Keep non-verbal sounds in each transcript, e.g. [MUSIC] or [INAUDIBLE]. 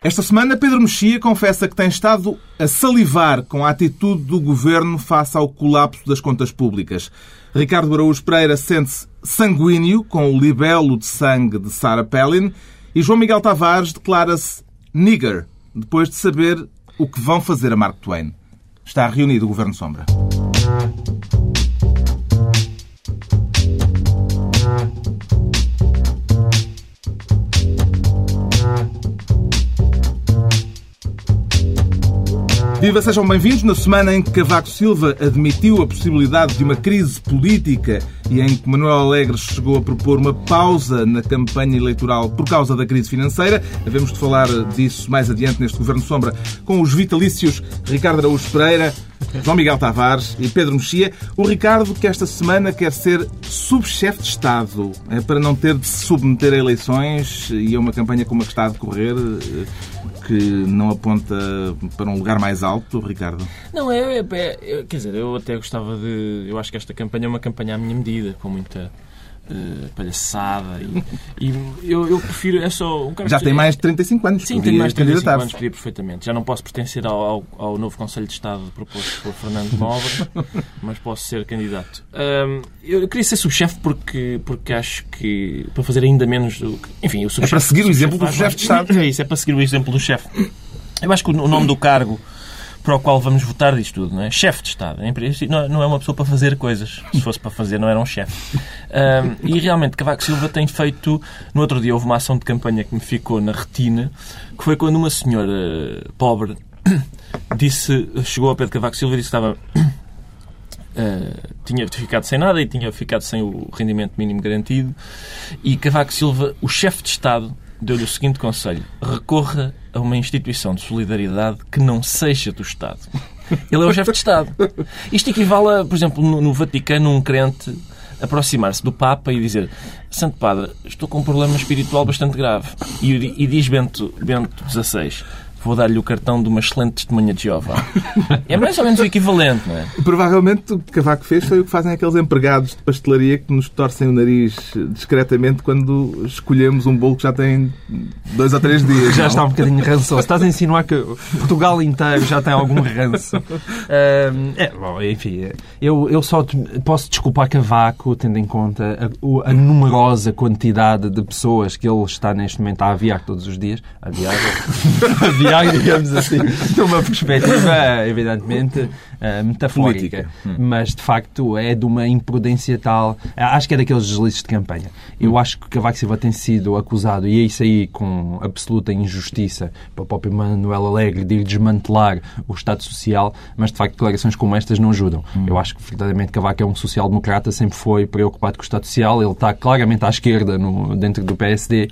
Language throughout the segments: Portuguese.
Esta semana, Pedro Mexia confessa que tem estado a salivar com a atitude do governo face ao colapso das contas públicas. Ricardo Araújo Pereira sente-se sanguíneo com o libelo de sangue de Sarah Palin e João Miguel Tavares declara-se nigger depois de saber o que vão fazer a Mark Twain. Está reunido o Governo Sombra. Viva, sejam bem-vindos na semana em que Cavaco Silva admitiu a possibilidade de uma crise política e em que Manuel Alegre chegou a propor uma pausa na campanha eleitoral por causa da crise financeira. Havemos de falar disso mais adiante neste Governo Sombra com os vitalícios Ricardo Araújo Pereira, João Miguel Tavares e Pedro Mexia. O Ricardo, que esta semana quer ser subchefe de Estado, é para não ter de se submeter a eleições e a uma campanha como a que está a decorrer, que não aponta para um lugar mais alto, Ricardo? Não, é, é, é, quer dizer, eu até gostava de. Eu acho que esta campanha é uma campanha à minha medida, com muita uh, palhaçada. E, e eu, eu, prefiro. É só, um Já tem mais de 35 anos. Sim, tenho mais de 35 anos, podia perfeitamente. Já não posso pertencer ao, ao, ao, novo Conselho de Estado proposto por Fernando [LAUGHS] Nobre, mas posso ser candidato. Um, eu queria ser subchefe porque, porque acho que. para fazer ainda menos do que. Enfim, o subchefe. É para seguir o exemplo do chefe de Estado. É isso, é para seguir o exemplo do chefe. Eu acho que o nome do cargo para o qual vamos votar diz tudo, não é? Chefe de Estado. Não é uma pessoa para fazer coisas. Se fosse para fazer, não era um chefe. Um, e realmente, Cavaco Silva tem feito. No outro dia houve uma ação de campanha que me ficou na retina, que foi quando uma senhora pobre [COUGHS] disse, chegou ao pé de Cavaco Silva e disse que estava. Uh, [COUGHS] tinha ficado sem nada e tinha ficado sem o rendimento mínimo garantido. E Cavaco Silva, o chefe de Estado, deu-lhe o seguinte conselho: recorra a uma instituição de solidariedade que não seja do Estado. Ele é o chefe de Estado. Isto equivale a, por exemplo, no, no Vaticano, um crente aproximar-se do Papa e dizer Santo Padre, estou com um problema espiritual bastante grave. E, e diz Bento, Bento XVI, vou dar-lhe o cartão de uma excelente testemunha de Jeová. É mais ou menos o equivalente, não é? Provavelmente o que Cavaco fez foi o que fazem aqueles empregados de pastelaria que nos torcem o nariz discretamente quando escolhemos um bolo que já tem dois ou três dias. Já não? está um bocadinho rançoso. Estás a insinuar que Portugal inteiro já tem algum ranço. é, bom, enfim, eu, eu só posso desculpar Cavaco tendo em conta a, a numerosa quantidade de pessoas que ele está neste momento a aviar todos os dias. Aviar, [LAUGHS] aviar [LAUGHS] digamos assim, numa perspectiva, evidentemente, uh, metafórica. Hum. Mas, de facto, é de uma imprudência tal. Acho que é daqueles deslizes de campanha. Eu hum. acho que Cavaco Silva tem sido acusado, e é isso aí com absoluta injustiça, para o próprio Manuel Alegre, de ir desmantelar o Estado Social, mas, de facto, declarações como estas não ajudam. Hum. Eu acho que, verdadeiramente, Cavaco é um social-democrata, sempre foi preocupado com o Estado Social. Ele está claramente à esquerda no, dentro do PSD,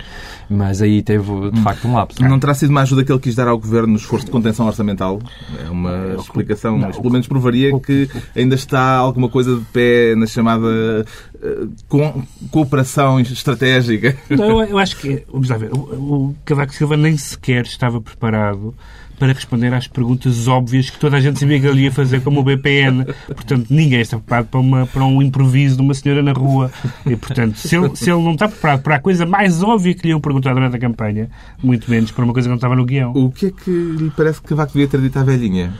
mas aí teve, de facto, um lapso. Não terá sido uma ajuda que ele quis dar ao Governo no esforço de contenção orçamental? É uma explicação, pelo menos provaria que ainda está alguma coisa de pé na chamada uh, cooperação estratégica. Não, eu acho que, vamos lá ver, o, o Cavaco Silva nem sequer estava preparado para responder às perguntas óbvias que toda a gente sabia que ele ia fazer, como o BPN. Portanto, ninguém está preparado para, uma, para um improviso de uma senhora na rua. E, portanto, se ele, se ele não está preparado para a coisa mais óbvia que lhe iam perguntar durante a campanha, muito menos para uma coisa que não estava no guião. O que é que lhe parece que Cavaco devia ter dito à velhinha?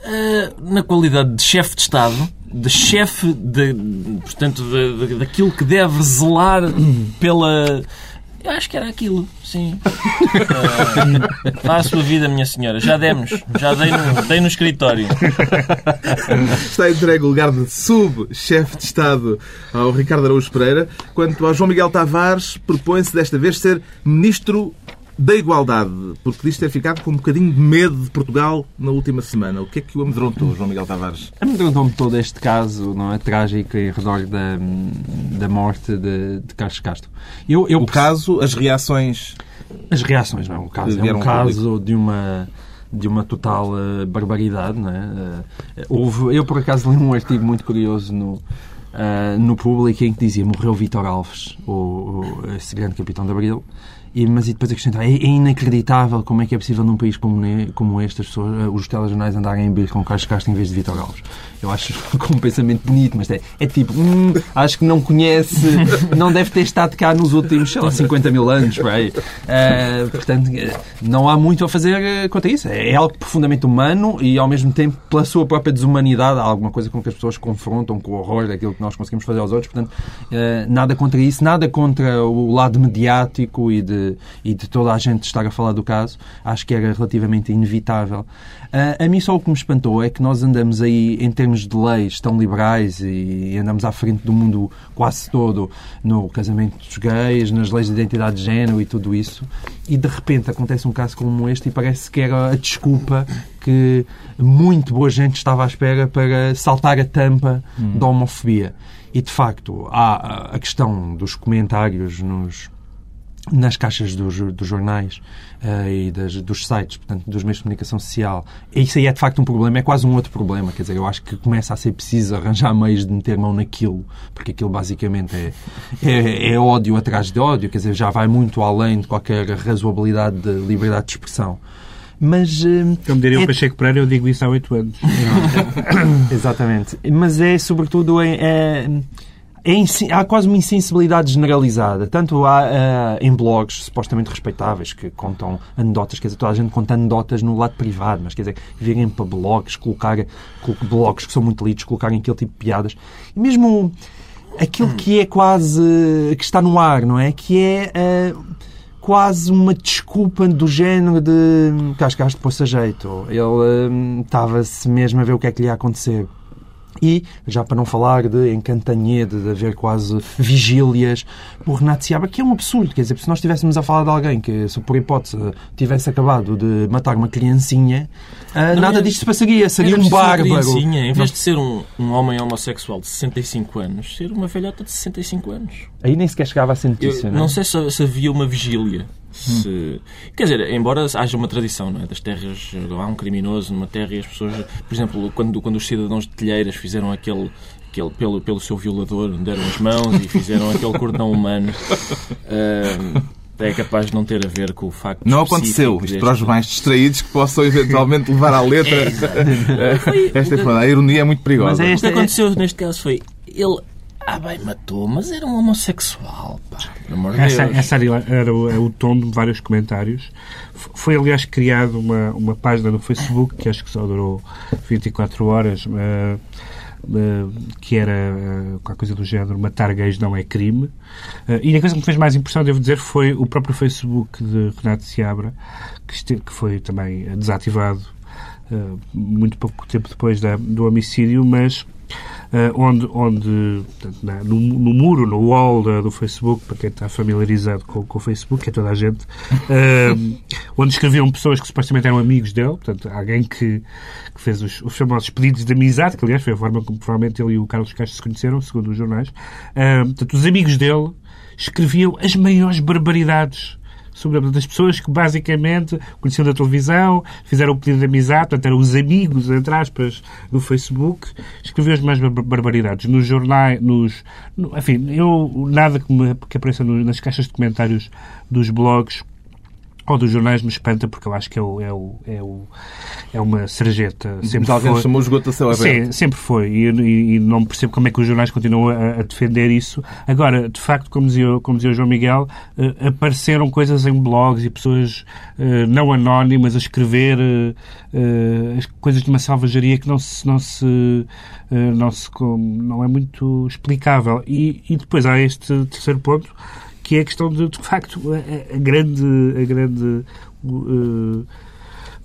Uh, na qualidade de chefe de Estado, de chefe de, portanto, de, de, daquilo que deve zelar pela eu acho que era aquilo, sim. Uh, a sua vida, minha senhora. Já demos. Já dei no, dei no escritório. Está entregue o lugar de sub-chefe de Estado ao Ricardo Araújo Pereira. Quanto ao João Miguel Tavares, propõe-se desta vez ser ministro da igualdade, porque diz ter ficado com um bocadinho de medo de Portugal na última semana. O que é que o amedrontou, João Miguel Tavares? Amedrontou-me todo este caso não é, trágico em redor da, da morte de, de Carlos Castro. Eu, eu... O caso, as reações... As reações, não. O caso é um caso de uma de uma total uh, barbaridade, não é? Uh, houve, eu, por acaso, li um artigo muito curioso no, uh, no Público em que dizia morreu Vítor Alves, o, o, esse grande capitão de Abril, E, mas e depois acrescentar, é, é inacreditável como é que é possível num país como, como este as pessoas, eh, os telejornais andarem em bir com Carlos Castro em vez de Vitor Alves. Eu acho [LAUGHS] com um pensamento bonito, mas é, é tipo, hum, acho que não conhece, [LAUGHS] não deve ter estado cá nos últimos, sei lá, 50 mil anos, uh, portanto, não há muito a fazer quanto a isso. É algo profundamente humano e, ao mesmo tempo, pela sua própria desumanidade, há alguma coisa com que as pessoas confrontam com o horror daquilo que nós conseguimos fazer aos outros. Portanto, uh, nada contra isso, nada contra o lado mediático e de, e de toda a gente estar a falar do caso. Acho que era relativamente inevitável. Uh, a mim só o que me espantou é que nós andamos aí, em termos de leis tão liberais e andamos à frente do mundo quase todo no casamento dos gays, nas leis de identidade de género e tudo isso, e de repente acontece um caso como este e parece que era a desculpa que muito boa gente estava à espera para saltar a tampa hum. da homofobia. E de facto, há a questão dos comentários nos nas caixas dos, dos jornais uh, e das, dos sites, portanto, dos meios de comunicação social. Isso aí é de facto um problema, é quase um outro problema. Quer dizer, eu acho que começa a ser preciso arranjar meios de meter mão naquilo, porque aquilo basicamente é, é, é ódio atrás de ódio, quer dizer, já vai muito além de qualquer razoabilidade de liberdade de expressão. Mas. Uh, Como diria é... o Pacheco Pereira, eu digo isso há oito anos. [COUGHS] Exatamente. Mas é, sobretudo, é é, há quase uma insensibilidade generalizada. Tanto há uh, em blogs supostamente respeitáveis que contam anedotas, quer dizer, toda a gente conta anedotas no lado privado, mas quer dizer, virem para blogs, colocar, blogs que são muito lidos, colocarem aquele tipo de piadas. E mesmo aquilo que é quase. que está no ar, não é? Que é. Uh, quase uma desculpa do género de cascaste poça jeito. Ele uh, estava-se mesmo a ver o que é que lhe ia acontecer. E, já para não falar de encantanhede, de haver quase vigílias por Renato Seabra, que é um absurdo. Quer dizer, se nós estivéssemos a falar de alguém que, se por hipótese, tivesse acabado de matar uma criancinha, ah, não, nada disto se passaria. Seria um bárbaro. Em vez de ser um, um homem homossexual de 65 anos, ser uma velhota de 65 anos. Aí nem sequer chegava a ser notícia, Eu, não, não sei se, se havia uma vigília se... Quer dizer, embora haja uma tradição não é? das terras, há um criminoso numa terra e as pessoas, por exemplo, quando, quando os cidadãos de Telheiras fizeram aquele, aquele pelo, pelo seu violador, deram as mãos e fizeram aquele cordão humano. Uh, é capaz de não ter a ver com o facto Não aconteceu. Isto deste... para os mais distraídos que possam eventualmente levar à letra. É, [LAUGHS] esta é, a ironia é muito perigosa. Mas é o que aconteceu neste caso foi ele ah, bem, matou, mas era um homossexual, pá. de essa, essa era, era o, é o tom de vários comentários. Foi, aliás, criada uma, uma página no Facebook que acho que só durou 24 horas. Uh, Uh, que era uh, qualquer coisa do género matar gays não é crime. Uh, e a coisa que me fez mais impressão, devo dizer, foi o próprio Facebook de Renato Seabra, que, esteve, que foi também desativado muito pouco tempo depois da, do homicídio, mas onde, onde portanto, na, no, no, muro, no wall da, do Facebook, para quem está familiarizado com, com o Facebook, é toda a gente, uh, onde escreviam pessoas que supostamente eram amigos dele, portanto, alguém que, que fez os, os, famosos pedidos de amizade, que aliás foi a forma como provavelmente ele e o Carlos Castro se conheceram, segundo os jornais. Uh, portanto, os amigos dele escreviam as maiores barbaridades sobre as pessoas que basicamente conheciam da televisão, fizeram o pedido de amizade, portanto eram os amigos, entre aspas, do Facebook, escreveu as mais barbaridades. Nos jornais, nos, no, enfim, eu, nada que, me, que apareça no, nas caixas de comentários dos blogs ou dos jornais me espanta porque eu acho que é, o, é, o, é, o, é uma sarjeta. Sempre Alguém foi. chamou esgoto a céu aberto. Sim, sempre foi. E, e, e, não percebo como é que os jornais continuam a, a, defender isso. Agora, de facto, como dizia, como dizia o João Miguel, uh, apareceram coisas em blogs e pessoas uh, não anónimas a escrever uh, as coisas de uma salvajaria que não se, não se, não, se não é muito explicável. E, e depois há este terceiro ponto que é a questão de, de facto, a, a grande, a grande uh,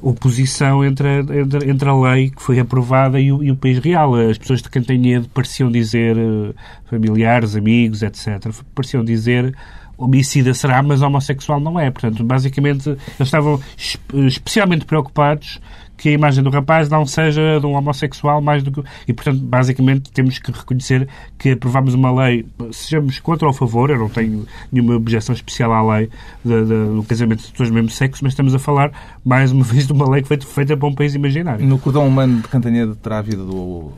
oposição entre a, entre, entre, a lei que foi aprovada e o, e o, país real. As pessoas de Cantanhede pareciam dizer, uh, familiares, amigos, etc., pareciam dizer homicida será, mas homossexual não é. Portanto, basicamente, eles estavam especialmente preocupados que a imagem do rapaz não seja de um homossexual mais do que. E, portanto, basicamente, temos que reconhecer que aprovamos uma lei, sejamos contra ou a favor, eu não tenho nenhuma objeção especial à lei de, de, do casamento de pessoas do mesmo sexo, mas estamos a falar, mais uma [LAUGHS] vez, de uma lei que foi feita para um país imaginário. No cordão humano de Cantanheda terá havido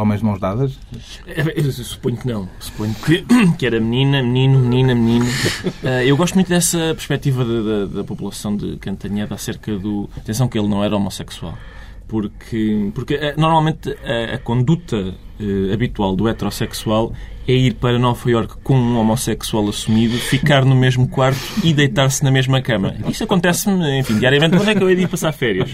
homens de mãos dadas? É, eu suponho que não. Suponho que, [COUGHS] que era menina, menino, menina, menino. Uh, eu gosto muito dessa perspectiva da, da, da população de Cantanhede acerca do. Atenção, que ele não era homossexual. Porque, porque uh, normalmente a, a conduta habitual do heterossexual é ir para Nova York com um homossexual assumido, ficar no mesmo quarto e deitar-se na mesma cama. Isso acontece-me, enfim, diariamente. Onde é que eu ia de ir passar férias?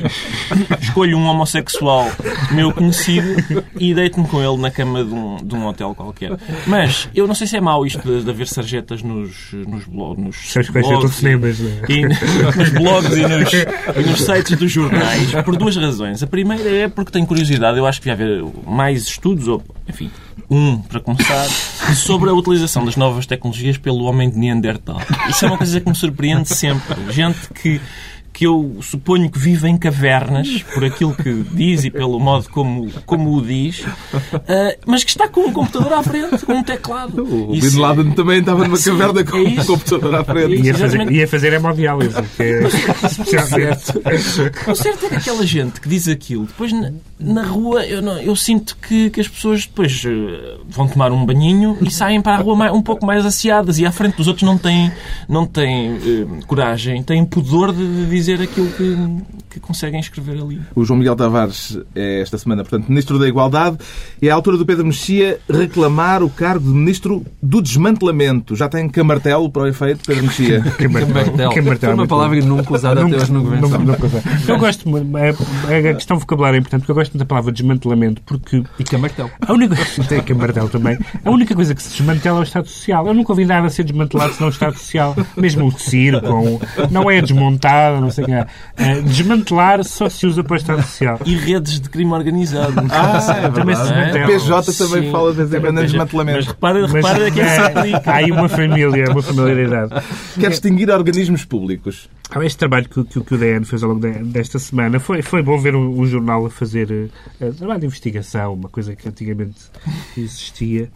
Escolho um homossexual meu conhecido e deito-me com ele na cama de um, de um hotel qualquer. Mas eu não sei se é mau isto de, de haver sarjetas nos, nos, blo nos blogs, cinemas, não é? e, nos blogs e nos, e nos sites dos jornais por duas razões. A primeira é porque tenho curiosidade. Eu acho que devia haver mais estudos, ou, enfim, um, para começar, sobre a utilização das novas tecnologias pelo homem de Neandertal. Isso é uma coisa que me surpreende sempre. Gente que que eu suponho que vive em cavernas, por aquilo que diz e pelo modo como, como o diz, uh, mas que está com um computador à frente, com um teclado. O Bin Laden também estava numa caverna com é um computador à frente. Ia fazer, ia fazer hemodiálise, que é especialmente. O certo é que aquela gente que diz aquilo, depois na, na rua eu, não- eu sinto que, que as pessoas depois eh, vão tomar um banhinho e saem para a rua mais- um pouco mais asseadas e à frente dos outros não têm, não têm eh, coragem, têm pudor de, de dizer aquilo que, que conseguem escrever ali. O João Miguel Tavares é esta semana, portanto, Ministro da Igualdade. É a altura do Pedro Mexia reclamar o cargo de Ministro do Desmantelamento. Já tem camartelo para o efeito, Pedro Mexia? [LAUGHS] Que martelo. Que martelo Foi é uma muito palavra nunca usada até hoje no governo. Nunca- nunca usei. [LAUGHS] Eu gosto, é- é a questão vocabular é importante, porque eu gosto muito da palavra desmantelamento, porque E camartelo. a única [LAUGHS] tem que martelo também, a única coisa que se desmantela é o Estado Social. Eu nunca ouvi nada ser desmantelado senão o Estado Social. Mesmo o circo, não é desmontado, não sei o que é. Eh, Desmantelar só se usa para o Estado Social. E redes de crime organizado. Ah, é Também se desmantela. A PJ também Sim. fala de vez em quando em Mas desmantelamento. repara, Mas, repara que é eh, se aplica. há aí uma família, uma familiaridade. Quer distinguir organismos públicos. Ah, Este trabalho que, que, que o DN fez ao longo de- desta semana foi, foi bom ver um, um jornal a fazer eh, trabalho de investigação, uma coisa que antigamente existia.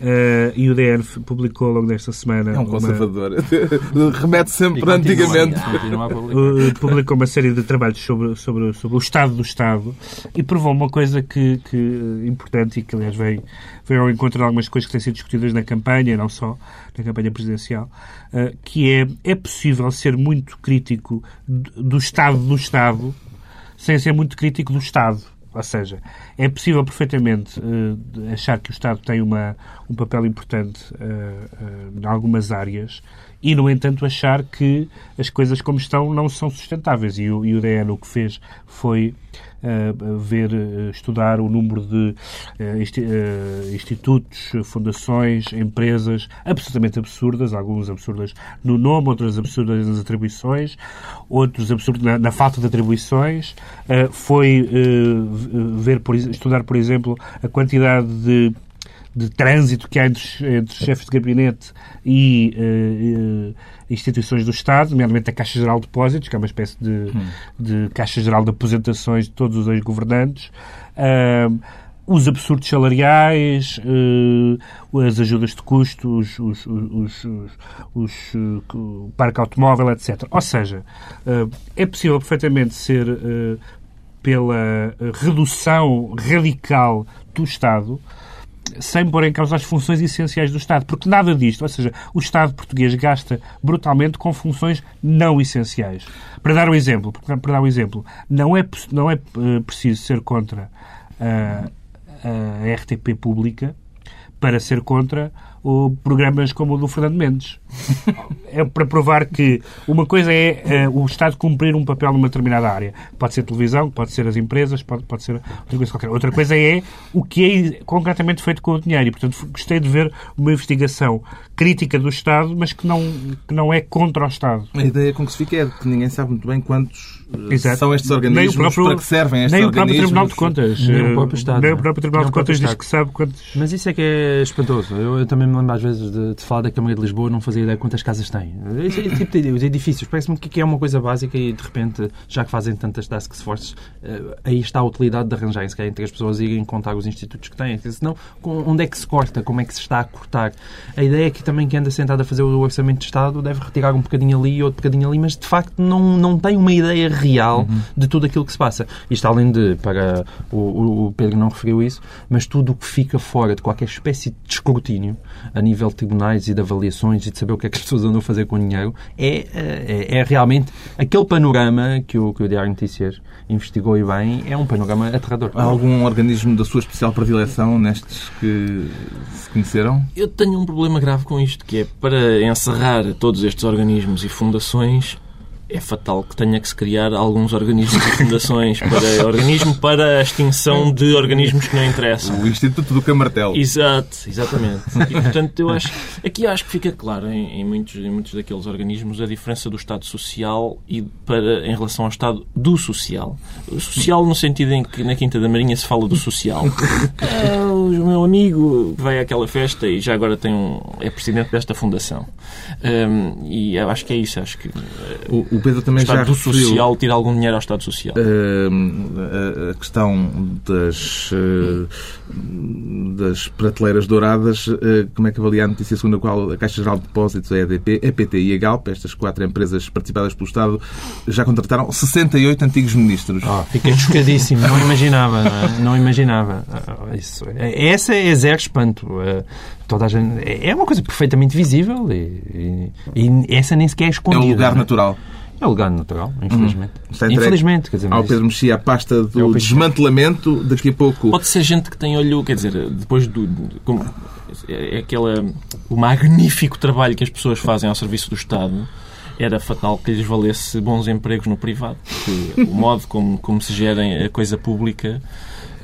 Eh, e o DN publicou ao longo desta semana. É um uma- conservador. [LAUGHS] Remete sempre E para continua- antigamente. continua. Uh, publicou uma série de trabalhos sobre, sobre, sobre o Estado do Estado e provou uma coisa que, que uh, importante e que, aliás, veio, veio ao encontro de algumas coisas que têm sido discutidas na campanha, não só na campanha presidencial, uh, que é, é possível ser muito crítico do do Estado do Estado sem ser muito crítico do Estado. Ou seja, é possível perfeitamente eh, achar que o Estado tem uma, um papel importante eh, eh, em algumas áreas e, no entanto, achar que as coisas como estão não são sustentáveis. E o, e o DN o que fez foi eh, ver, eh, estudar o número de eh, institutos, fundações, empresas absolutamente absurdas, algumas absurdas no nome, outras absurdas nas atribuições, outros absurdos na, na falta de atribuições. Foi ver, por, estudar, por exemplo, a quantidade de de trânsito que há entre, entre chefes de gabinete e eh, instituições do Estado, nomeadamente a Caixa Geral de Depósitos, que é uma espécie de, de Caixa Geral de Aposentações de todos os ex-governantes. Ahm, os absurdos salariais, eh, as ajudas de custo, os, os, os, eh, o parque automóvel, etc. Ou seja, é possível perfeitamente ser pela redução radical do Estado sem pôr em causa as funções essenciais do Estado, porque nada disto, ou seja, o Estado português gasta brutalmente com funções não essenciais. Para dar um exemplo, para dar um exemplo, não é, não é eh, preciso ser contra a, a RTP pública para ser contra o, programas como o do Fernando Mendes. É para provar que uma coisa é eh, o Estado cumprir um papel numa determinada área. Pode ser televisão, pode ser as empresas, pode, pode ser outra coisa qualquer. Outra coisa é o que é concretamente feito com o dinheiro. E, portanto, gostei de ver uma investigação crítica do Estado, mas que não, que não é contra o Estado. A ideia com que se fica é que ninguém sabe muito bem quantos Exato. são estes Nem organismos, próprio- para que servem estes Nem o próprio organismos. Tribunal de Contas. Nem o eh, próprio Estado, Nem o é? próprio Tribunal Nem de Contas diz que sabe quantos. Mas isso é que é espantoso. Eu, eu também me lembro às vezes de, de, falar da Câmara de Lisboa não fazia ideia quantas casas tem. Esse tipo de os edifícios, parece-me que é uma coisa básica e de repente, já que fazem tantas task forces, uh, aí está a utilidade de arranjar se entre as pessoas irem contar os institutos que têm. Senão, onde é que se corta? Como é que se está a cortar? A ideia é que também quem anda sentado a fazer o orçamento de Estado deve retirar um bocadinho ali e outro bocadinho ali, mas de facto não, não tem uma ideia real uhum. de tudo aquilo que se passa. Isto além de, para o, o Pedro não referiu isso, mas tudo o que fica fora de qualquer espécie de escrutínio a nível de tribunais e de avaliações e de saber o que é que as pessoas andam a fazer com o dinheiro é, é, é realmente aquele panorama que o, que o Diário Notícias investigou e bem, é um panorama aterrador. Há algum organismo da sua especial predileção nestes que se conheceram? Eu tenho um problema grave com isto, que é para encerrar todos estes organismos e fundações, é fatal que tenha que se criar alguns organismos e fundações para [LAUGHS] organismo para a extinção de organismos que não interessam. O Instituto do Camartelo. Exato, exatamente. E, portanto, eu acho, aqui acho que fica claro em, em, muitos, em muitos daqueles organismos a diferença do Estado Social e para, em relação ao Estado do Social. O social no sentido em que na Quinta da Marinha se fala do social. [LAUGHS] É, o meu amigo vai àquela festa e já agora tem um, é presidente desta fundação. Um, e eu acho que é isso. Acho que, o, o Pedro também Estado já referiu... Social, tira algum dinheiro ao Estado Social. Uh, a questão das, uh, das prateleiras douradas, uh, como é que avalia a notícia segundo a qual a Caixa Geral de Depósitos, a EDP, a PT e a Galp, estas quatro empresas participadas pelo Estado, já contrataram 68 antigos ministros. Oh, fiquei chocadíssimo, não imaginava, não, é? não imaginava. Ah, isso, é, essa é zero espanto toda a gente, é, é uma coisa perfeitamente visível e, e, e essa nem sequer é escondida. É um lugar natural. É o lugar natural, infelizmente. Hum, infelizmente, quer dizer, ao Pedro Mexia a pasta do é desmantelamento, daqui a pouco. Pode ser gente que tem olho, quer dizer, depois do. Como, é aquela, o magnífico trabalho que as pessoas fazem ao serviço do Estado era fatal que lhes valesse bons empregos no privado. Porque o modo como, como se gerem a coisa pública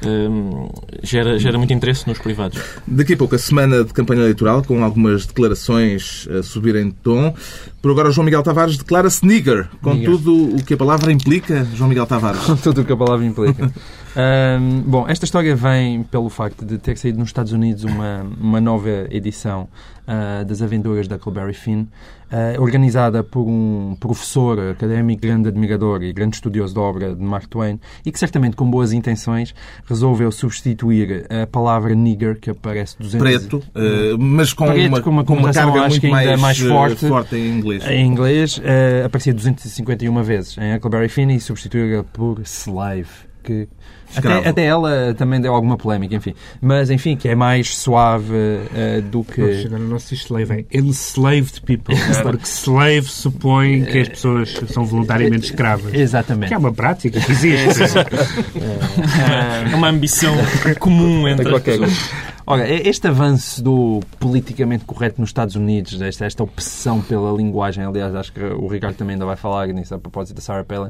Hum, gera, gera muito interesse nos privados. Daqui a pouco a semana de campanha eleitoral, com algumas declarações a subirem de tom. Por agora, João Miguel Tavares declara-se nigger, com nigger. tudo o que a palavra implica, João Miguel Tavares. Com tudo o que a palavra implica. [LAUGHS] Um, bom, esta história vem pelo facto de ter saído nos Estados Unidos uma, uma nova edição uh, das Aventuras da Huckleberry Finn, uh, organizada por um professor académico, grande admirador e grande estudioso da obra de Mark Twain, e que certamente com boas intenções resolveu substituir a palavra nigger, que aparece 200... Preto, uh, mas com, Preto, uma, com uma, com uma carga muito mais, mais forte, forte em inglês. Em inglês, aparecia 251 vezes em Huckleberry Finn e substituiu por slave que até, até, ela também deu alguma polémica, enfim. Mas, enfim, que é mais suave uh, do que... Agora não se slave, é enslaved people. porque slave supõe que as pessoas são voluntariamente escravas. Exatamente. Que é uma prática que existe. [LAUGHS] é, é uma ambição comum entre as pessoas. Ora, este avanço do politicamente correto nos Estados Unidos, esta, esta obsessão pela linguagem, aliás, acho que o Ricardo também ainda vai falar nisso a propósito da Sarah Palin,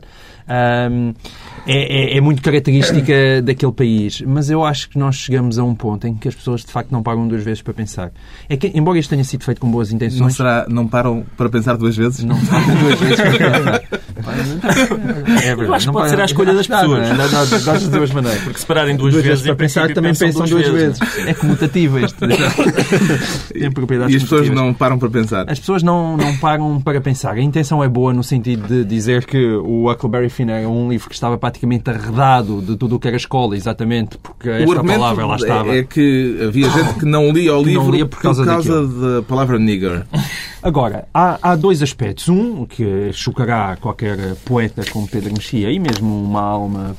um, é, é, é, muito característica [COUGHS] daquele país. Mas eu acho que nós chegamos a um ponto em que as pessoas de facto não pagam duas vezes para pensar. É que, embora isto tenha sido feito com boas intenções. Não, será, não param para pensar duas vezes? Não param duas vezes para [LAUGHS] pensar. [LAUGHS] É verdade. Eu acho que pode ser a escolha das pessoas. Das duas maneiras. Porque se pararem duas, duas vezes, vezes para pensar, também pensam duas, duas vezes. vezes. É comutativa isto. [LAUGHS] Tem propriedades E as pessoas não param para pensar? As pessoas não, não param para pensar. A intenção é boa no sentido de dizer que o Huckleberry Finn é um livro que estava praticamente arredado de tudo o que era escola, exatamente porque esta palavra lá estava. É que havia gente que não lia o livro não lia por causa, por causa da palavra nigger. Agora, há, há dois aspectos. Um, que chocará qualquer poeta como Pedro Mexia, e mesmo uma alma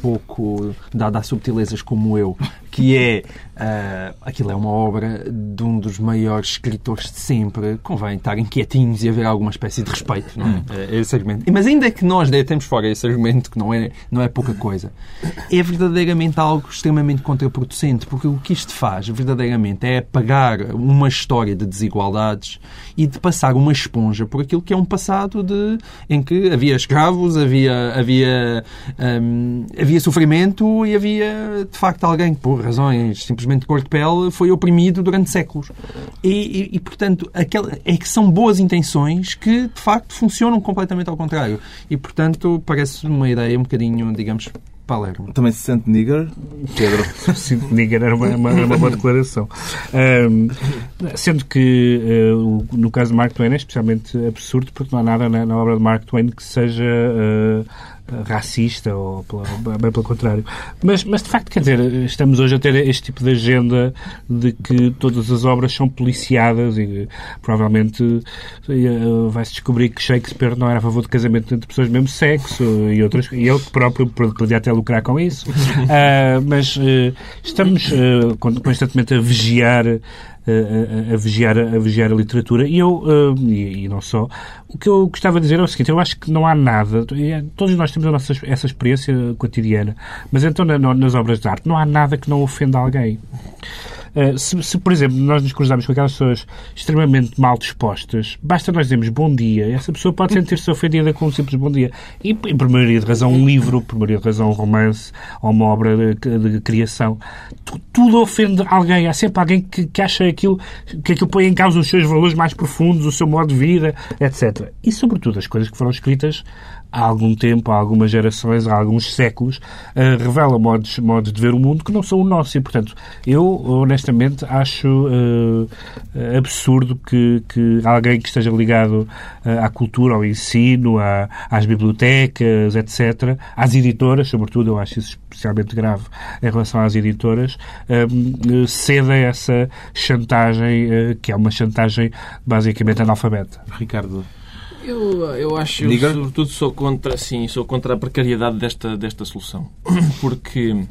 pouco dada a subtilezas como eu, que é uh, aquilo é uma obra de um dos maiores escritores de sempre. Convém estarem quietinhos e haver alguma espécie de respeito, não é? Hum. Eh, esse argumento. Mas ainda que nós deitemos fora esse argumento, que não é, não é pouca coisa, é verdadeiramente algo extremamente contraproducente, porque o que isto faz, verdadeiramente, é apagar uma história de desigualdades e de passar uma esponja por aquilo que é um passado de, em que havia escravos, havia, havia, hum, havia sofrimento e havia, de facto, alguém que, razões simplesmente de cor de pele, foi oprimido durante séculos. E, e, e portanto, aquela, é que são boas intenções que, de facto, funcionam completamente ao contrário. E, portanto, parece uma ideia um bocadinho, digamos, Palermo. Também se sente nigger, Pedro? [LAUGHS] Sinto nigger era uma, uma, uma boa declaração. Ahm, sendo que, o- no caso de Mark Twain, é especialmente absurdo porque não há nada na, na obra de Mark Twain que seja eh, racista ou pela- bem pelo contrário. Mas, mas, de facto, quer dizer, estamos hoje a ter este tipo de agenda de que todas as obras são policiadas e provavelmente eh, vai-se descobrir que Shakespeare não era a favor de casamento entre pessoas do mesmo sexo e outras e ele próprio podia até lucrar com isso. [LAUGHS] Ah, mas eh, estamos con- constantemente a vigiar a, a- vigiar, a vigiar a literatura e eu, eh, e, e não só, o que eu gostava de dizer é o seguinte, eu acho que não há nada, eh, todos nós temos a nossa, essa experiência cotidiana, mas então na- nas obras de arte não há nada que não ofenda alguém. Uh, se, se, por exemplo, nós nos cruzarmos com aquelas pessoas extremamente mal dispostas, basta nós dizermos bom dia, essa pessoa pode sentir-se ofendida com um simples bom dia. E, e por maioria de razão, um livro, por maioria de razão, um romance ou uma obra de, de criação. Tu- tudo ofende alguém. Há sempre alguém que, que acha aquilo, que aquilo põe em causa os seus valores mais profundos, o seu modo de vida, etc. E, sobretudo, as coisas que foram escritas há algum tempo, há algumas gerações, há alguns séculos, eh, revelam modos, modos de ver o mundo que não são o nosso. E, portanto, eu, honestamente, acho eh, absurdo que, que alguém que esteja ligado eh, à cultura, ao ensino, à- às bibliotecas, etc., às editoras, sobretudo, eu acho isso especialmente grave em relação às editoras, eh, ceda essa chantagem, que é uma chantagem basicamente analfabeta. Ricardo. Eu, eu acho, eu sobretudo sou contra, sim, sou contra a precariedade desta, desta solução. [CLEARS THROAT] Porque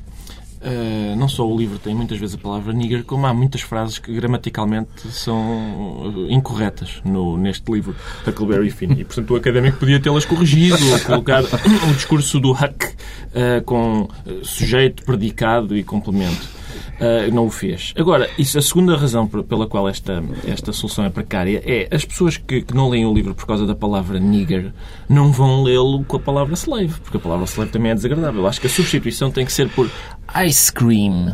eh, não só o livro tem muitas vezes a palavra nigger, como há muitas frases que gramaticalmente são eh, incorretas no, neste livro, Huckleberry Finn. E, portanto, o académico podia tê-las corrigido ou colocar [CLEARS THROAT] o discurso do Huck eh, com sujeito, predicado e complemento. Uh, não o fez. Agora, isso, a segunda razão pela qual esta, esta solução é precária é as pessoas que, que não leem o livro por causa da palavra nigger não vão lê-lo com a palavra slave, porque a palavra slave também é desagradável. Acho que a substituição tem que ser por ice cream.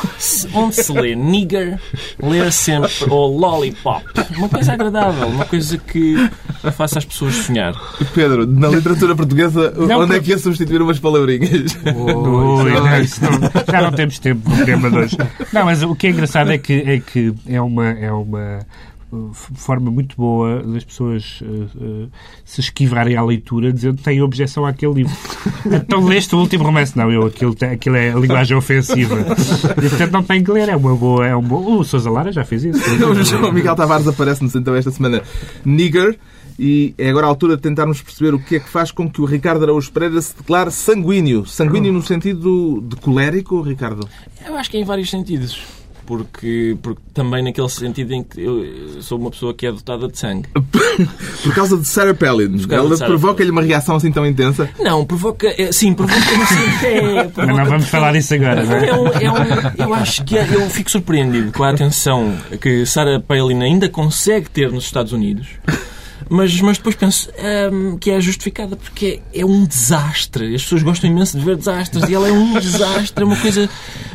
[LAUGHS] Onde se lê nigger, ler sempre ou lollipop. Uma coisa agradável, uma coisa que faça as pessoas sonhar. Pedro, na literatura portuguesa, Não, onde é que ia substituir umas palavrinhas? Ui, não, [LAUGHS] já não temos tempo no tema de hoje. Não, mas o que é engraçado é que é, que é uma. É uma forma muito boa das pessoas uh, uh, se esquivarem à leitura dizendo que têm objeção àquele livro. [LAUGHS] Então leste o último romance. Não, eu, aquilo, aquilo é a linguagem ofensiva. E portanto não tem que ler. É uma boa. É um bom, o Sousa Lara já fez isso. [LAUGHS] O João Miguel Tavares aparece-nos então esta semana nigger e é agora a altura de tentarmos perceber o que é que faz com que o Ricardo Araújo Pereira se declare sanguíneo. Sanguíneo no sentido de colérico, Ricardo? Eu acho que é em vários sentidos. Porque, porque também naquele sentido em que eu sou uma pessoa que é dotada de sangue. [LAUGHS] Por causa de Sarah Palin. Ela provoca-lhe uma reação assim tão intensa. Não, provoca. é, Sim, provoca. Sim, é, provoca não vamos falar disso agora, não é? É um- é um- eu acho que é- eu fico surpreendido com a atenção que Sarah Palin ainda consegue ter nos Estados Unidos. Mas, mas depois penso hum, que é justificada porque é, é um desastre. As pessoas gostam imenso de ver desastres e ela é um desastre, é uma coisa.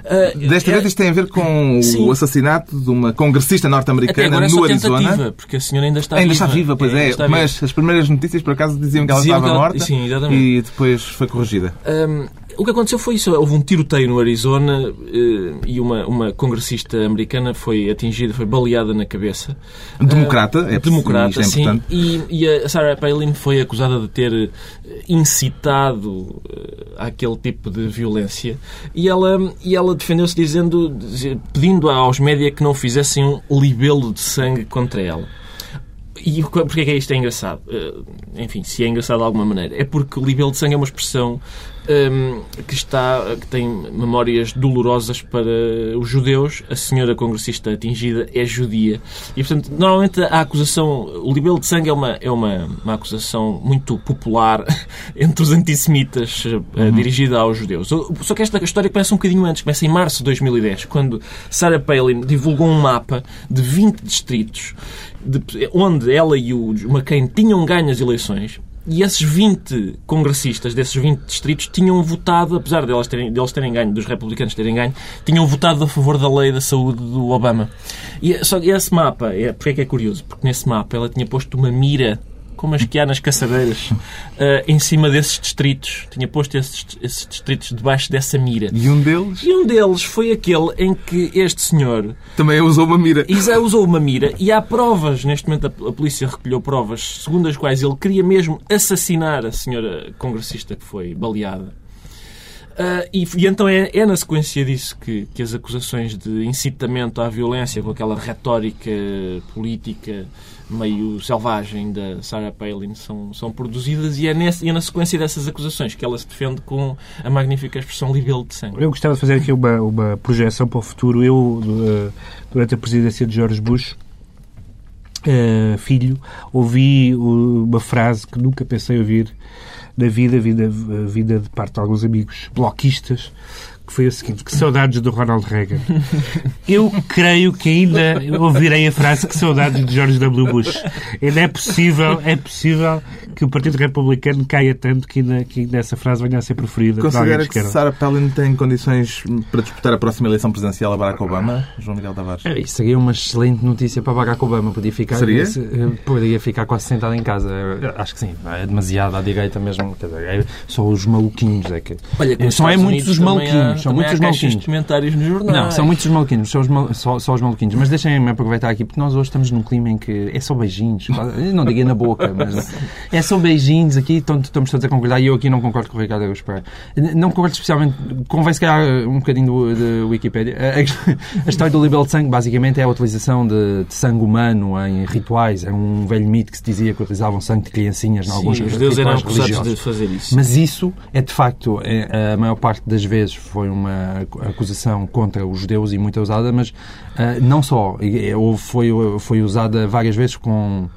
ah, Desta é- vez isto tem a ver com Sim. o assassinato de uma congressista norte-americana é no Arizona. porque a senhora ainda está Ainda viva. está viva, pois é. viva. Mas as primeiras notícias, por acaso, diziam que ela Diziam estava que ela- morta sim, e depois foi corrigida. Hum, o que aconteceu foi isso. Houve um tiroteio no Arizona eh, e uma, uma congressista americana foi atingida, foi baleada na cabeça. Democrata, é Democrata, é sim. E, e a Sarah Palin foi acusada de ter eh, incitado eh, àquele tipo de violência. E ela, e ela defendeu-se dizendo, pedindo aos média que não fizessem um libelo de sangue contra ela. E porquê é que isto é engraçado? Eh, enfim, se é engraçado de alguma maneira. É porque o libelo de sangue é uma expressão hum, que, está, que tem memórias dolorosas para os judeus. A senhora congressista atingida é judia. E, portanto, normalmente a acusação... O libelo de sangue é uma, é uma, uma acusação muito popular [LAUGHS] entre os antissemitas eh, dirigida aos judeus. Só que esta história começa um bocadinho antes. Começa em março de 2010, quando Sarah Palin divulgou um mapa de 20 distritos de- onde ela e o McCain tinham ganho as eleições e esses 20 congressistas desses 20 distritos tinham votado, apesar delas terem, deles terem ganho, dos republicanos terem ganho, tinham votado a favor da lei da saúde do Obama. E só esse mapa, é, porque é que é curioso? Porque nesse mapa ela tinha posto uma mira como as que há nas caçadeiras, uh, em cima desses distritos. Tinha posto esses, esses distritos debaixo dessa mira. E um deles? E um deles foi aquele em que este senhor também usou uma mira. Isa usou uma mira e há provas, neste momento a, a polícia recolheu provas segundo as quais ele queria mesmo assassinar a senhora congressista que foi baleada. Uh, e, e, então é, é, na sequência disso que, que as acusações de incitamento à violência, com aquela retórica política meio selvagem da Sarah Palin, são, são produzidas e é, nesse, é na sequência dessas acusações que ela se defende com a magnífica expressão libelo de sangue. Eu gostava de fazer aqui uma, uma projeção para o futuro. Eu, uh, durante a presidência de George Bush, uh, filho, ouvi uma frase que nunca pensei ouvir na vida, vida, vida de parte de alguns amigos bloquistas, que foi a seguinte: que saudades do Ronald Reagan. [LAUGHS] Eu creio que ainda ouvirei a frase que saudades de George W. Bush. Ainda é possível, é possível que o Partido Republicano caia tanto que ainda, que ainda essa frase venha a ser preferida. Considera que Sarah Palin tem condições para disputar a próxima eleição presidencial a Barack Obama? João Miguel Tavares. É, isso seria uma excelente notícia para Barack Obama. Podia ficar, seria? Eh, poderia ficar quase sentado em casa. Acho que sim. É demasiado à direita mesmo. Quer dizer, é só os maluquinhos. É que... Olha, são é muitos os maluquinhos. São muitos os maluquinhos. comentários nos jornais. Não, são muitos os maluquinhos. São os mal... só, só os maluquinhos. Mas deixem-me aproveitar aqui, porque nós hoje estamos num clima em que é só beijinhos. Não diga na boca, mas é só beijinhos aqui estamos todos a concordar e eu aqui não concordo com o Ricardo Araújo Não concordo especialmente, convém se calhar um bocadinho de Wikipedia. A, a, história do libelo de sangue basicamente é a utilização de, de, sangue humano em rituais. É um velho mito que se dizia que utilizavam sangue de criancinhas em alguns Sim, os deuses eram acusados de fazer isso. Mas isso é de facto, é, a maior parte das vezes foi uma acusação contra os judeus e muito usada, mas uh, não só, ou foi, foi usada várias vezes com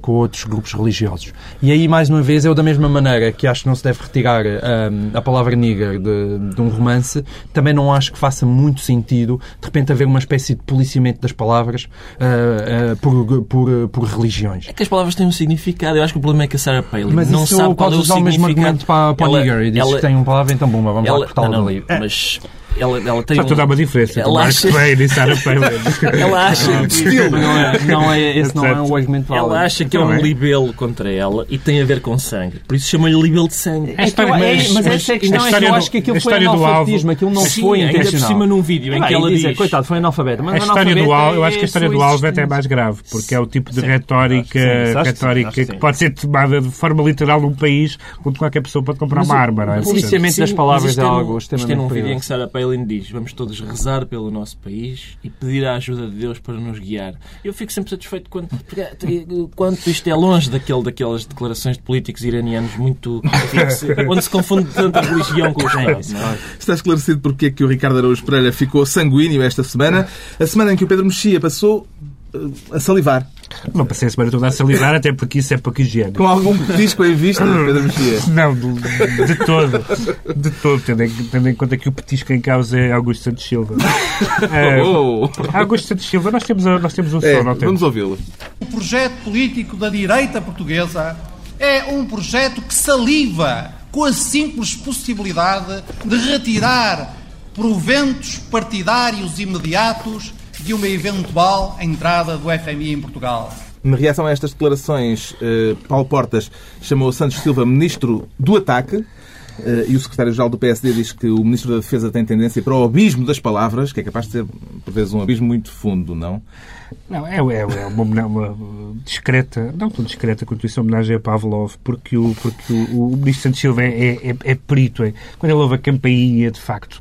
com outros grupos religiosos. E aí, mais uma vez, eu da mesma maneira que acho que não se deve retirar um, a palavra nigger de, de, um romance, também não acho que faça muito sentido, de repente, haver uma espécie de policiamento das palavras uh, uh, por, por, por, religiões. É que as palavras têm um significado. Eu acho que o problema é que a Sarah Palin mas não sabe qual é o usar o mesmo argumento para, para ela, nigger e diz ela, que tem uma palavra, então bomba, vamos ela, lá cortá-la dali. Mas ela, ela tem Faz um... toda uma diferença. Ela acha... Twain e Sarah [LAUGHS] Palin. ela acha que... Não é, não é, esse não é um argumento válido. Ela acha que é um libelo contra ela e tem a ver com sangue. Por isso chama-lhe libelo de sangue. É, então, mas, mas, essa é a questão. É que eu acho que aquilo foi analfabetismo. Aquilo não Sim, foi intencional. Ainda por cima num vídeo em que ela diz... Coitado, foi analfabeto. Mas a história do Alves, eu acho que a história do Alves é até mais grave, porque é o tipo de retórica retórica que pode ser tomada de forma literal num país onde qualquer pessoa pode comprar uma arma. O policiamento das palavras é algo extremamente Isto é num vídeo em que Sarah Palin diz vamos todos rezar pelo nosso país e pedir a ajuda de Deus para nos guiar. Eu fico sempre satisfeito quando, quando isto é longe daquele, daquelas declarações de políticos iranianos muito [LAUGHS] onde se confunde tanta religião com o Estado. É? Está esclarecido porque é que o Ricardo Araújo Pereira ficou sanguíneo esta semana. A semana em que o Pedro Mexia passou a salivar. Não passei a semana toda a salivar, até porque isso é pouco higiênico. Com algum petisco em vista, [LAUGHS] Pedro Mexia? Não, de, de, todo. De todo, tendo em, tendo em, conta que o petisco em causa é Augusto Santos Silva. [LAUGHS] é, oh. Augusto Santos Silva, nós temos, nós temos um é, som, não temos? Vamos ouvi-lo. O projeto político da direita portuguesa é um projeto que saliva com a simples possibilidade de retirar proventos partidários imediatos de uma eventual entrada do FMI em Portugal. Na reação a estas declarações, eh, Paulo Portas chamou Santos Silva ministro do ataque. Eh, e o secretário-geral do PSD diz que o Ministro da Defesa tem tendência para o abismo das palavras, que é capaz de ser, por vezes, um abismo muito fundo, não? Não, é, é, é uma, uma, discreta, não tão discreta quanto isso, homenagem a Pavlov, porque o, porque o, o Ministro Santos Silva é, é, é, perito. É, quando ele ouve a campainha, de facto,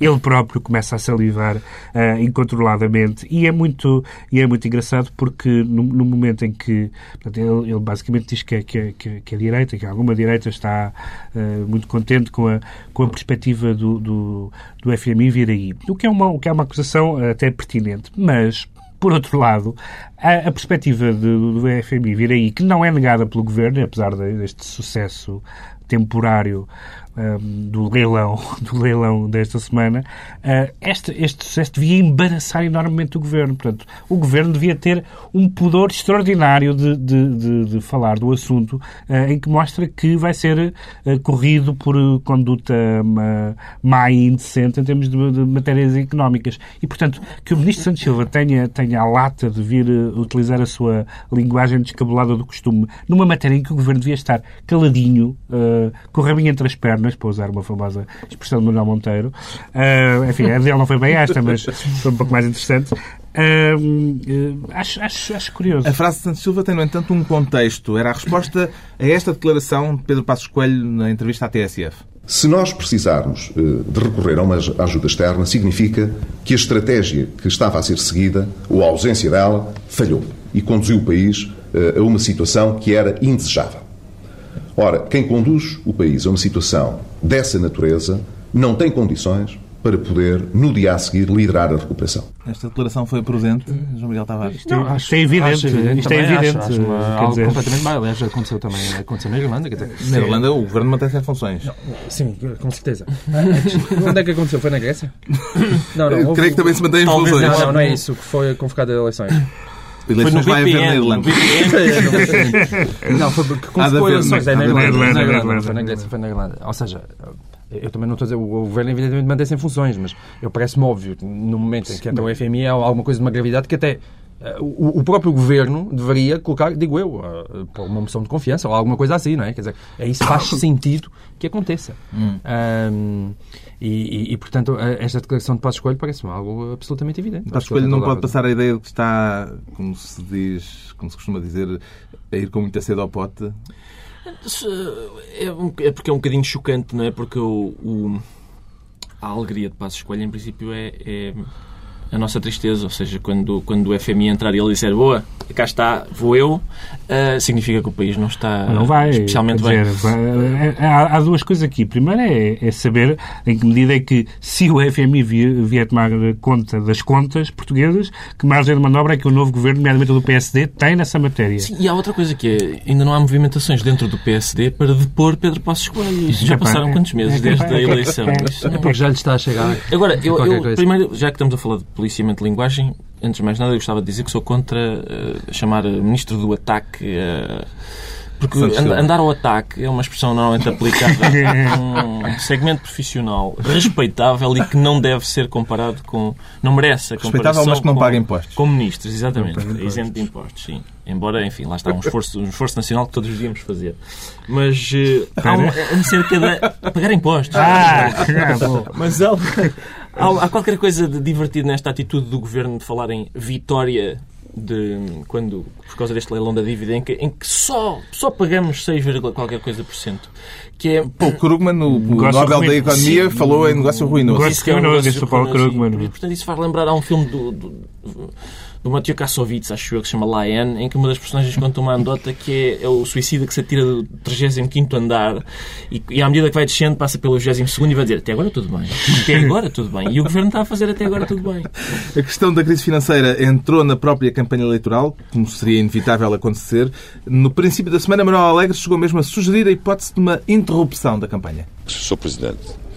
ele próprio começa a salivar uh, incontroladamente. E é muito, e é muito engraçado porque no, no momento em que portanto, ele, ele, basicamente diz que, é, que, que, que a direita, que alguma direita está uh, muito contente com a, com a perspectiva do, do, do FMI vir aí. O que é uma, o que é uma acusação até pertinente. Mas por outro lado, a, a perspectiva de, do FMI vir aí, que não é negada pelo governo, apesar deste sucesso temporário do leilão [LAUGHS] do leilão desta semana, uh, este, este sucesso devia embaraçar enormemente o Governo. Portanto, o Governo devia ter um pudor extraordinário de, de, de, de falar do assunto, uh, em que mostra que vai ser uh, corrido por conduta má e indecente em termos de, matérias económicas. E, portanto, que o Ministro Santos Silva tenha, tenha a lata de vir utilizar a sua linguagem descabelada do costume numa matéria em que o Governo devia estar caladinho, com entre as pernas, para usar uma famosa expressão de Manuel Monteiro. Uh, enfim, a dele não foi bem esta, mas foi um pouco mais interessante. Uh, uh, acho, acho, acho curioso. A frase de Santos Silva tem, no entanto, um contexto. Era a resposta a esta declaração de Pedro Passos Coelho na entrevista à TSF. Se nós precisarmos de recorrer a uma ajuda externa, significa que a estratégia que estava a ser seguida, ou a ausência dela, falhou e conduziu o país a uma situação que era indesejável. Ora, quem conduz o país a uma situação dessa natureza não tem condições para poder, no dia a seguir, liderar a recuperação. Esta declaração foi prudente, João Miguel Tavares? Não, acho, é evidente. Acho, isto é evidente. Acho, acho uma, algo dizer... completamente mal. Aliás, aconteceu também aconteceu na Irlanda. Quer dizer, na Irlanda o governo mantém as funções. Não, sim, com certeza. [LAUGHS] Onde é que aconteceu? Foi na Grécia? Não, não. Houve... Creio que também se mantém as funções. Não, não, não é isso que foi convocado as eleições. Eleições vai haver na Irlanda. não, foi porque convocou eleições. É na Irlanda. Foi na Grécia, foi na Irlanda. Ou seja, eu também não estou a dizer, o governo evidentemente mantém-se em funções, mas eu parece-me óbvio, no momento em que entra o FMI, há alguma coisa de uma gravidade que até o, próprio governo deveria colocar, digo eu, por uma moção de confiança ou alguma coisa assim, não é? Quer dizer, é isso faz [COUGHS] sentido que aconteça. Hum. Um, e, e, e, portanto, esta declaração de Passos Coelho parece-me algo absolutamente evidente. Passos Coelho não pode passar a ideia de que está, como se diz, como se costuma dizer, a ir com muita sede ao pote? É, é porque é um bocadinho chocante, não é? Porque o, o a alegria de Passos Coelho, em princípio, é, é a nossa tristeza. Ou seja, quando, quando o FMI entrar e ele disser boa, cá está, vou eu, uh, significa que o país não está não vai, especialmente dizer, bem. Vai, é, é, há, há, duas coisas aqui. Primeiro é, é, saber em que medida é que, se o FMI vier, vier tomar conta das contas portuguesas, que margem de manobra é que o novo governo, nomeadamente do PSD, tem nessa matéria. Sim, e há outra coisa que é, ainda não há movimentações dentro do PSD para depor Pedro Passos Coelho. Isso já passaram quantos meses desde a eleição? É porque já lhe está a chegar. Agora, eu, eu primeiro, já que estamos a falar de policiamento de linguagem, antes de mais nada, eu gostava de dizer que sou contra uh, chamar ministro do ataque. Uh, porque andar ao ataque é uma expressão normalmente aplicada a um [LAUGHS] segmento profissional respeitável e que não deve ser comparado com. Não merece a comparação. Respeitável, mas que não com, paga impostos. Com ministros, exatamente. Isento de impostos, sim. Embora, enfim, lá está um esforço, um esforço nacional que todos devíamos fazer. Mas uh, há um, acerca de pagar impostos. Ah, [LAUGHS] mas há, há, há qualquer coisa de divertido nesta atitude do governo de falar em vitória de quando por causa deste leilão da dívida em que, em que só, só pagamos 6, qualquer coisa por cento. Que é, Pô, Krugman, no, o Nobel da Economia, Sim, falou em negócio ruinoso. Negócio ruinoso, é um negócio ruinoso. E, portanto, isso faz lembrar a um filme do, do do Mathieu Kassovitz, acho eu, que se chama Lion, em que uma das personagens conta uma andota que é, é o suicida que se atira do 35 andar e, e, à medida que vai descendo passa pelo 22 e vai dizer até agora tudo bem. Até agora tudo bem. E o Governo está a fazer até agora tudo bem. A questão da crise financeira entrou na própria campanha eleitoral, como seria inevitável acontecer. No princípio da semana, Manuel Alegre chegou mesmo a sugerir a hipótese de uma interrupção da campanha. Sou Presidente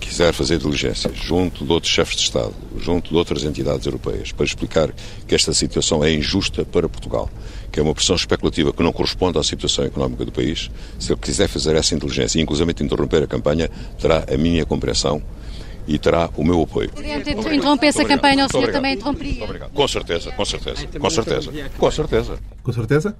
quiser fazer diligências junto de outros chefes de Estado, junto de outras entidades europeias, para explicar que esta situação é injusta para Portugal, que é uma pressão especulativa que não corresponde à situação económica do país, se ele quiser fazer essa inteligência e inclusive interromper a campanha, terá a minha compreensão e terá o meu apoio. Presidente, interromper essa campanha, o senhor também interromperia? Com certeza, com certeza, com certeza, com certeza. Com certeza?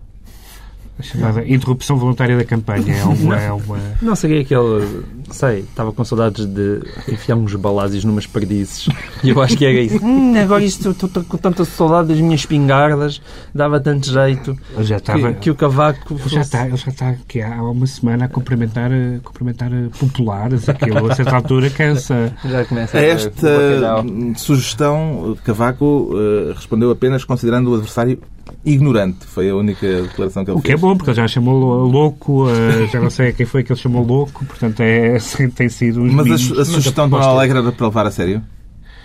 A chamada interrupção voluntária da campanha. É uma. É uma... Não seria aquele. Sei, estava com saudades de enfiar uns balazes numas perdizes. E eu acho que era isso. Hum, agora isto, estou com tanta saudade das minhas espingardas, dava tanto jeito. Eu já estava, que, que o cavaco. Fosse... Já está, ele já está aqui há uma semana a cumprimentar, a cumprimentar populares. Aquilo, a certa altura, cansa. Já começa a Esta sugestão, Cavaco uh, respondeu apenas considerando o adversário ignorante. Foi a única declaração que ele o fez. O que é bom, porque ele já chamou louco, eh, já não sei quem foi que ele chamou louco, portanto é, assim, [LAUGHS] tem sido... Mas a, a sugestão de Manuel Alegre era para levar a sério?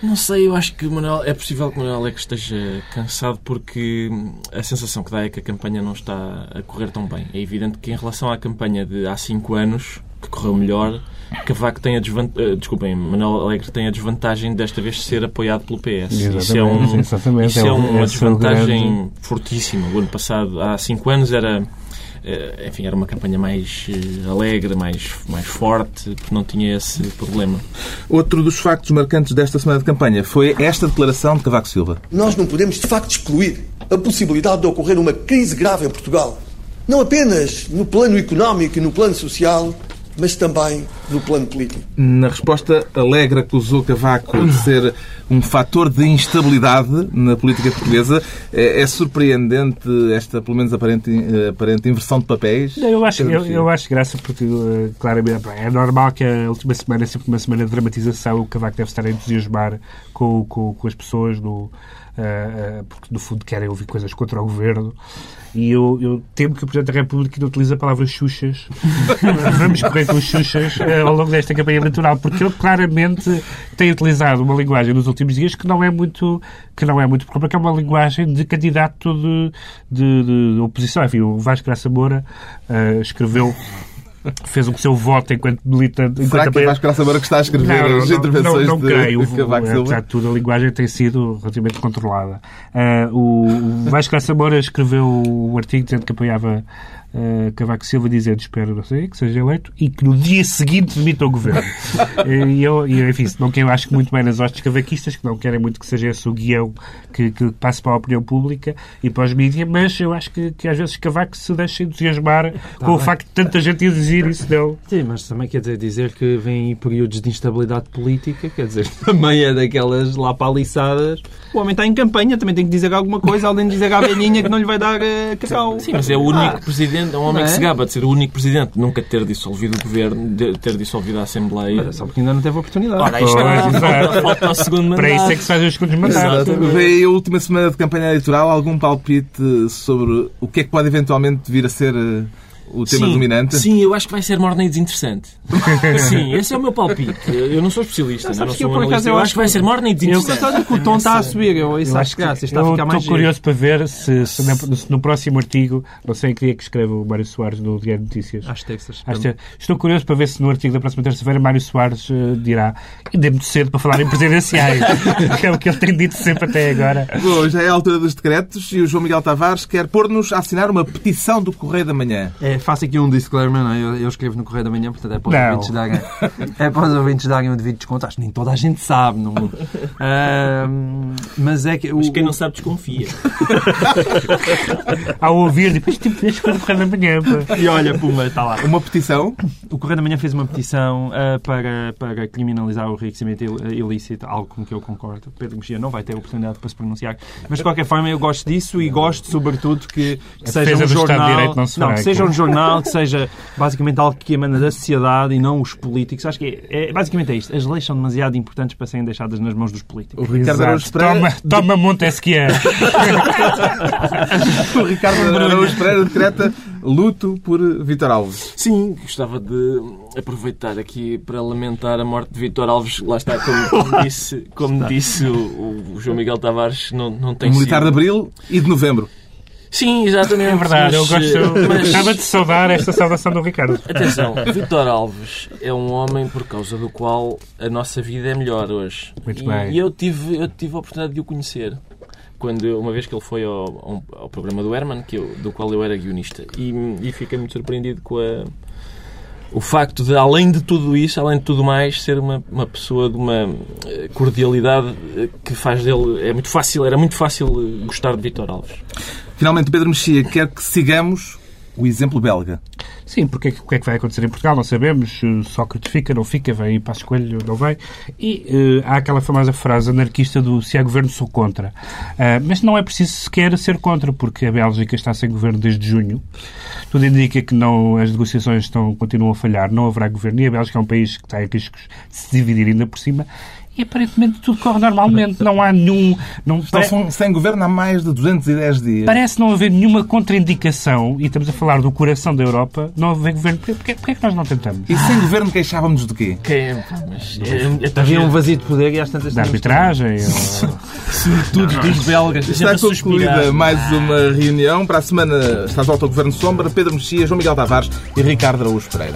Não sei, eu acho que Manuel, é possível que o Manuel Alegre esteja cansado porque a sensação que dá é que a campanha não está a correr tão bem. É evidente que em relação à campanha de há cinco anos, que correu melhor, Cavaco tem a desvantagem, desculpem, Manuel Alegre tem a desvantagem desta vez de ser apoiado pelo PS. Isso é, um, exatamente. Isso é, É o- uma esse é o desvantagem grande- fortíssima. O ano passado, há cinco anos, era eh, enfim, era uma campanha mais eh, alegre, mais, mais forte, porque não tinha esse problema. Outro dos factos marcantes desta semana de campanha foi esta declaração de Cavaco Silva. Nós não podemos, de facto, excluir a possibilidade de ocorrer uma crise grave em Portugal. Não apenas no plano económico e no plano social, mas também no plano político. Na resposta, Alegre acusou Cavaco de ser um fator de instabilidade na política portuguesa. É, é surpreendente esta, pelo menos, aparente, aparente inversão de papéis? Eu acho, eu, eu acho graça porque, eh, claramente, é normal que a última semana é sempre uma semana de dramatização. O Cavaco deve estar a entusiasmar com, com, com as pessoas, no, eh, eh, porque, no fundo, querem ouvir coisas contra o governo. E eu, eu temo que o Presidente da República não utilize a palavra xuxas. [LAUGHS] Vamos correr com xuxas ao longo desta campanha eleitoral, porque ele claramente tem utilizado uma linguagem nos últimos dias que não é muito, que não é muito própria, que é uma linguagem de candidato de, de, de- oposição. Enfim, o Vasco Graça Moura eh, escreveu, fez o seu voto enquanto militante. Será enquanto que é Vasco Graça Moura que está a escrever não, não, as não, intervenções não, não de creio. Cavaco Silva? Apesar de tudo, a linguagem tem sido relativamente controlada. Ah, o o Vasco Graça Moura escreveu um artigo dizendo que apoiava ah, Cavaco Silva, dizendo espero, não sei, que seja eleito e que no dia seguinte demita o governo. [LAUGHS] e eu, e eu, enfim, não que eu acho que muito bem nas hostes cavaquistas, que não querem muito que seja esse o guião que, que passe para a opinião pública e para os mídias, mas eu acho que, que às vezes Cavaco se deixa entusiasmar com o bem. facto de tanta gente exigir isso dele. Sim, mas também quer dizer, dizer que vem períodos de instabilidade política, quer dizer, [LAUGHS] também é daquelas lá paliçadas. O homem está em campanha, também tem que dizer alguma coisa, além de dizer à velhinha que não lhe vai dar eh, cacau. Sim, mas é o único presidente, é um homem Não que é? se gaba de ser o único presidente, nunca ter dissolvido o governo, de ter dissolvido a Assembleia. Mas é só porque ainda não teve oportunidade. Ora, Pois, exato. falta, ao segundo mandato. Para isso é que se fazem os segundos mandatos. Veio a última semana de campanha eleitoral algum palpite sobre o que é que pode eventualmente vir a ser eh, o tema sim, dominante? Sim, eu acho que vai ser morna e desinteressante. [LAUGHS] sim, esse é o meu palpite. Eu não sou especialista, Não, não, sabes que sou eu, por analista. acaso, eu Eu acho que vai que- ser morna e Eu desinteressante. gostava que o tom está a subir, eu, isso Eu acho graça, que, está a eu ficar mais estou curioso para ver se, se no, no próximo artigo, não sei em que dia que escreve o Mário Soares no Diário de Notícias. Às que- estou curioso para ver se no artigo da próxima terça-feira Mário Soares eh, dirá ainda é muito cedo para falar em presidenciais, [LAUGHS] que é o que ele tem dito sempre até agora. Bom, já é a altura dos decretos e o João Miguel Tavares quer pôr-nos a assinar uma petição do Correio da Manhã. É, faço aqui um disclaimer, não é? Eu, eu escrevo no Correio da Manhã, portanto é para os Não. ouvintes darem, é para os ouvintes darem o devido desconto. Acho que nem toda a gente sabe no mundo. Ahm, mas é que... o- Mas quem não o- sabe desconfia. [LAUGHS] Ao ouvir, depois tipo, deixa para correr da manhã. pá. E olha, pumba, está lá. Uma petição O Correio da Manhã fez uma petição ah, para, para criminalizar o enriquecimento il- ilícito, algo com que eu concordo. Pedro Mexia não vai ter oportunidade para se pronunciar. Mas, de qualquer forma, eu gosto disso e gosto, sobretudo, que, que seja um jornal... Direito não fará que seja um jornal, que seja basicamente algo que emana da sociedade e não os políticos. Acho que é, é- basicamente é isto. As leis são demasiado importantes para serem deixadas nas mãos dos O políticos. Ricardo Araújo. Pereira, Toma, toma Montesquieu. [LAUGHS] o Ricardo Araújo Pereira decreta luto por Vítor Alves. Sim, gostava de aproveitar aqui para lamentar a morte de Vítor Alves. Lá está, como, como disse, como disse o, o João Miguel Tavares, não, não tem Um militar de. Abril e de Novembro. Sim, exatamente. É verdade, eu mas, gosto. eh, mas- Gostava de saudar esta saudação do Ricardo. Atenção, Vítor Alves é um homem por causa do qual a nossa vida é melhor hoje. Muito e, bem. E eu tive, eu tive a oportunidade de o conhecer. Quando, eu- uma vez que ele foi ao, ao- programa do Herman, que eu- do qual eu era guionista. E, e fiquei muito surpreendido com a, o facto de, além de tudo isso, além de tudo mais, ser uma, uma pessoa de uma eh, cordialidade eh, que faz dele. É muito fácil, era muito fácil eh, gostar de Vítor Alves. Finalmente, Pedro Mexia quer que sigamos o exemplo belga. Sim, porque é o que é que vai acontecer em Portugal? Não sabemos. Eh, Sócrates fica, não fica, vem para escolha, não vem. E eh, há aquela famosa frase anarquista do se há governo, sou contra. Ah, mas não é preciso sequer ser contra, porque a Bélgica está sem governo desde junho. Tudo indica que não, as negociações estão, continuam a falhar, não haverá governo. E a Bélgica é um país que está em riscos de se dividir ainda por cima. E aparentemente tudo corre normalmente. Não há nenhum. Não, Estão sem- sem governo há mais de 210 dias. Parece não haver nenhuma contraindicação, e estamos a falar do coração da Europa, não haver governo. Porquê, porquê, é que nós não tentamos? E sem governo queixávamos de quê? Que, mas, é, Havia um vazio de poder e às tantas Da arbitragem? ou- [LAUGHS] Sobretudo dos belgas. Está suspirar. concluída mais uma reunião. Para a semana está de volta ao Governo Sombra, Pedro Mexia, João Miguel Tavares e Ricardo Araújo Pereira.